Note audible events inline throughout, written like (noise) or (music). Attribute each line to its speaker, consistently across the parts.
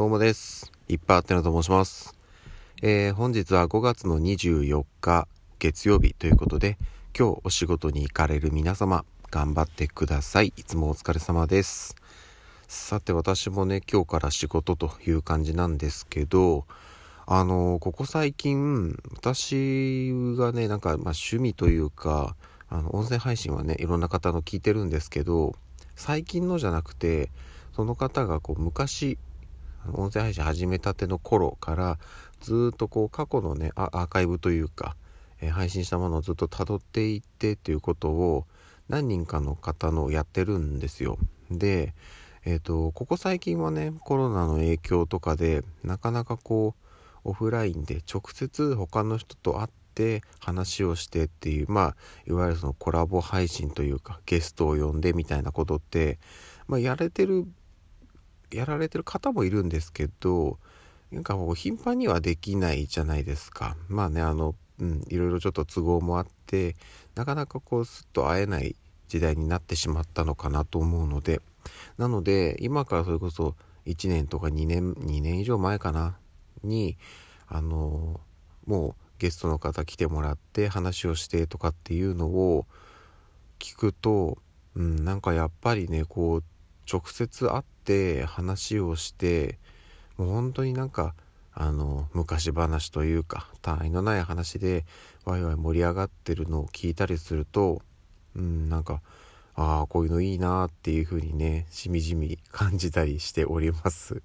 Speaker 1: どうもです。いっぱいあってのと申します。えー、本日は5月の24日月曜日ということで、今日お仕事に行かれる皆様、頑張ってください。いつもお疲れ様です。さて私もね、今日から仕事という感じなんですけど、あのー、ここ最近、私がね、なんか、まあ、趣味というか、あの、音声配信はね、いろんな方の聞いてるんですけど、最近のじゃなくて、その方がこう昔音声配信始めたての頃からずっとこう過去のねアーカイブというか、えー、配信したものをずっと辿っていってっていうことを何人かの方のやってるんですよ。で、えっ、ー、とここ最近はねコロナの影響とかでなかなかこうオフラインで直接他の人と会って話をしてっていうまあいわゆるそのコラボ配信というかゲストを呼んでみたいなことって、まあ、やれてるやられてる方もいるんですけどなんかもう頻繁にはできないじゃないですか。まあねあの、うん、いろいろちょっと都合もあってなかなかこうすっと会えない時代になってしまったのかなと思うので。なので今からそれこそ1年とか2年2年以上前かなにあのもうゲストの方来てもらって話をしてとかっていうのを聞くと、うん、なんかやっぱりねこう直接会って話をしてもう本当になんかあの昔話というか他愛のない話でワイワイ盛り上がってるのを聞いたりするとうんなんかああこういうのいいなっていう風にねしみじみ感じたりしております。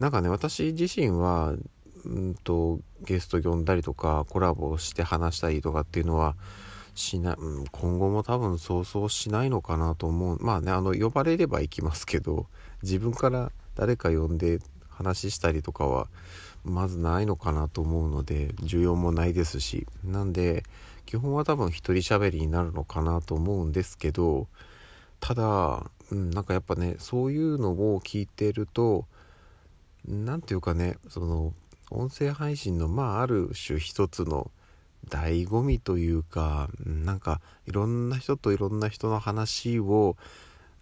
Speaker 1: なんかね私自身はうんとゲスト呼んだりとかコラボして話したりとかっていうのはしな、うん、今後も多分そうそうしないのかなと思う。まあねあの呼ばれれば行きますけど自分から誰か呼んで話したりとかはまずないのかなと思うので需要もないですし。なんで基本は多分一人喋りになるのかなと思うんですけどただ、うん、なんかやっぱねそういうのを聞いてると何て言うかねその音声配信のまあある種一つの醍醐味というかなんかいろんな人といろんな人の話を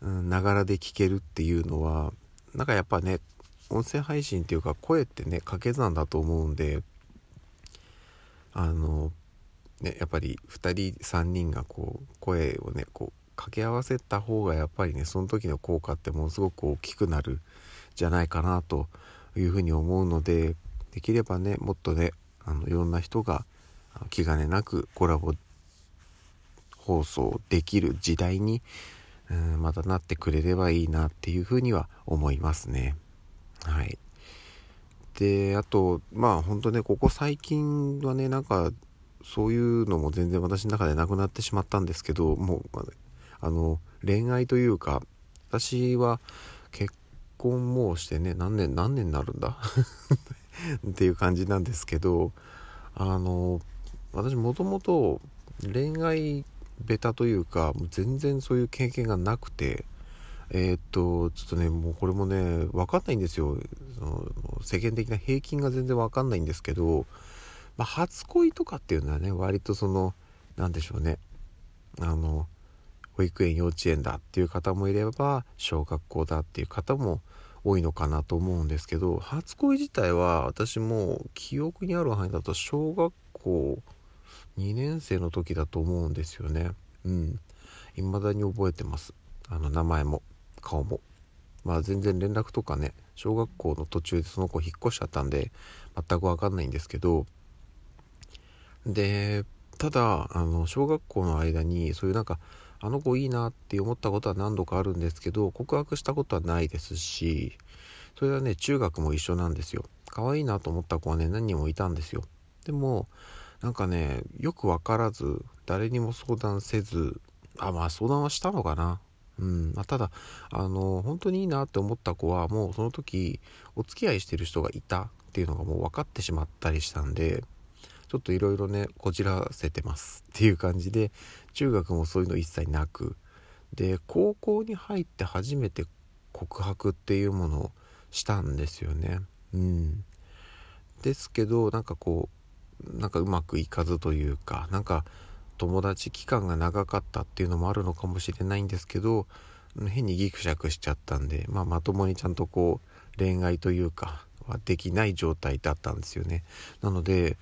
Speaker 1: ながらで聞けるっていうのはなんかやっぱね音声配信っていうか声ってね掛け算だと思うんであのねやっぱり2人3人がこう声をねこう掛け合わせた方がやっぱりねその時の効果ってものすごく大きくなるじゃないかなというふうに思うのでできればねもっとねあのいろんな人が気兼ねなくコラボ放送できる時代にうんまたなってくれればいいなっていうふうには思いますね。はい。で、あと、まあ本当ね、ここ最近はね、なんかそういうのも全然私の中でなくなってしまったんですけど、もう、あの、恋愛というか、私は結婚もしてね、何年、何年になるんだ？(laughs) っていう感じなんですけど、あの、私もともと恋愛ベタというか全然そういう経験がなくてえー、っとちょっとねもうこれもね分かんないんですよ。その世間的な平均が全然分かんないんですけど、まあ、初恋とかっていうのはね割とその何でしょうね。あの保育園幼稚園だっていう方もいれば小学校だっていう方も多いのかなと思うんですけど初恋自体は私も記憶にある範囲だと小学校2年生の時だと思うんですよね。うん。未だに覚えてます。あの名前も顔も。まあ全然連絡とかね小学校の途中でその子引っ越しちゃったんで全く分かんないんですけど。でただあの小学校の間にそういうなんかあの子いいなって思ったことは何度かあるんですけど告白したことはないですしそれはね中学も一緒なんですよ。可愛いなと思った子はね何人もいたんですよ。でもなんかねよく分からず誰にも相談せずあまあ相談はしたのかな。うん。まあ、ただあの本当にいいなって思った子はもうその時お付き合いしてる人がいたっていうのがもう分かってしまったりしたんでちょっといろいろねこじらせてますっていう感じで中学もそういうの一切なく。で高校に入って初めて告白っていうものをしたんですよね。うん。ですけどなんかこうなんかうまくいかずというかなんか友達期間が長かったっていうのもあるのかもしれないんですけど変にギクシャクしちゃったんで、まあ、まともにちゃんとこう恋愛というかはできない状態だったんですよね。なので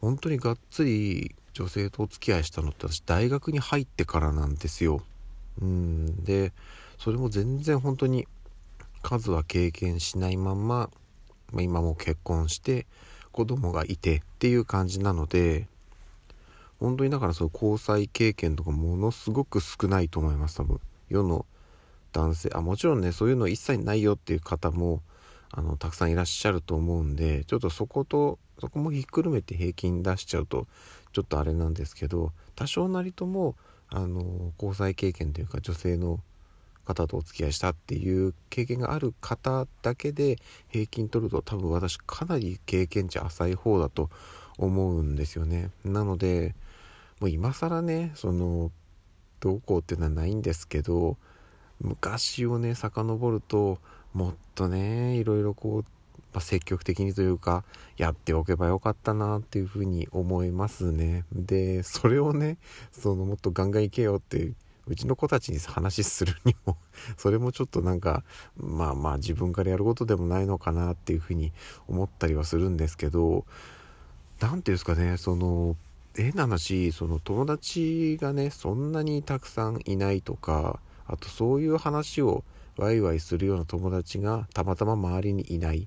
Speaker 1: 本当にがっつり女性とお付き合いしたのって私大学に入ってからなんですよ。うんでそれも全然本当に数は経験しないまんま、まあ、今も結婚して子供がいてっていう感じなので本当にだからその交際経験とかものすごく少ないと思います多分。世の男性。あもちろんねそういうの一切ないよっていう方もあのたくさんいらっしゃると思うんでちょっとそことそこもひっくるめて平均出しちゃうとちょっとあれなんですけど多少なりともあの交際経験というか女性の方とお付き合いしたっていう経験がある方だけで平均取ると多分私かなり経験値浅い方だと思うんですよね。なのでもう今更ねそのどうこうっていうのはないんですけど昔をね遡るともっとねいろいろこう、まあ、積極的にというかやっておけばよかったなっていうふうに思いますねでそれをねそのもっとガンガンいけよってうちの子たちに話するにも (laughs) それもちょっとなんかまあまあ自分からやることでもないのかなっていうふうに思ったりはするんですけど何ていうんですかねその変な話その友達がねそんなにたくさんいないとかあとそういう話をワイワイするような友達がたまたま周りにいないっ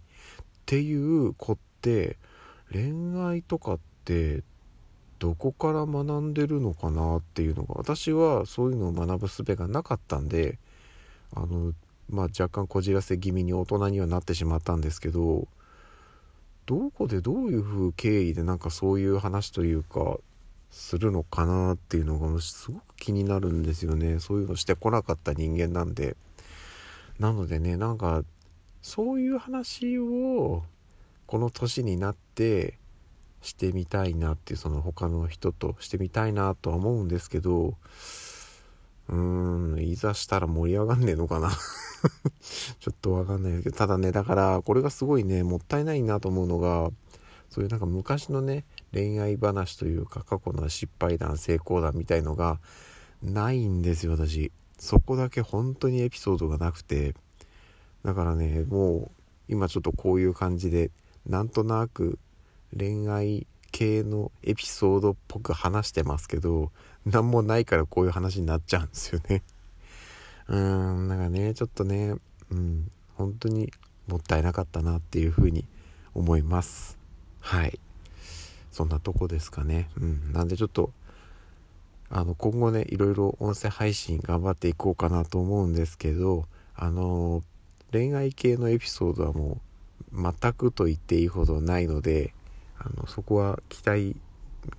Speaker 1: ていう子って恋愛とかってどこから学んでるのかなっていうのが私はそういうのを学ぶ術がなかったんであのまあ若干こじらせ気味に大人にはなってしまったんですけどどこでどういう風経緯でなんかそういう話というかするのかなっていうのがすごく気になるんですよね。そういうのしてこなかった人間なんで。なのでねなんかそういう話をこの年になってしてみたいなっていうその他の人としてみたいなとは思うんですけどうーんいざしたら盛り上がんねえのかな。(laughs) ちょっとわかんないですけどただねだからこれがすごいねもったいないなと思うのがそういうなんか昔のね恋愛話というか過去の失敗談成功談みたいのがないんですよ私。そこだけ本当にエピソードがなくて。だからねもう今ちょっとこういう感じでなんとなく恋愛系のエピソードっぽく話してますけど何もないからこういう話になっちゃうんですよね (laughs) うーんなんかねちょっとねうん本当にもったいなかったなっていうふうに思いますはいそんなとこですかね。うん。なんでちょっと、あの、今後ね、いろいろ音声配信頑張っていこうかなと思うんですけど、あの、恋愛系のエピソードはもう、全くと言っていいほどないので、あの、そこは期待、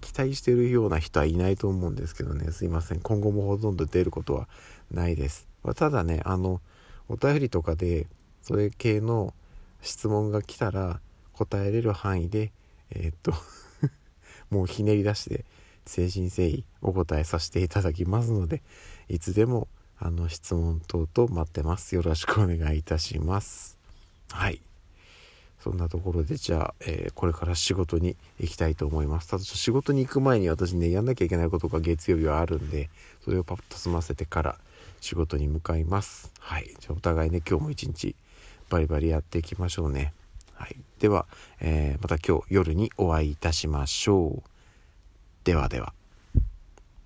Speaker 1: 期待してるような人はいないと思うんですけどね、すいません。今後もほとんど出ることはないです。まあ、ただね、あの、お便りとかで、それ系の質問が来たら、答えれる範囲で、えー、っと (laughs) もうひねり出して誠心誠意お答えさせていただきますのでいつでもあの質問等々待ってますよろしくお願いいたしますはいそんなところでじゃあ、えー、これから仕事に行きたいと思います。ただ仕事に行く前に私ねやんなきゃいけないことが月曜日はあるんでそれをパッと済ませてから仕事に向かいます。はい。じゃあお互いね今日も一日バリバリやっていきましょうね。はい、では、えー、また今日夜にお会いいたしましょう。ではでは。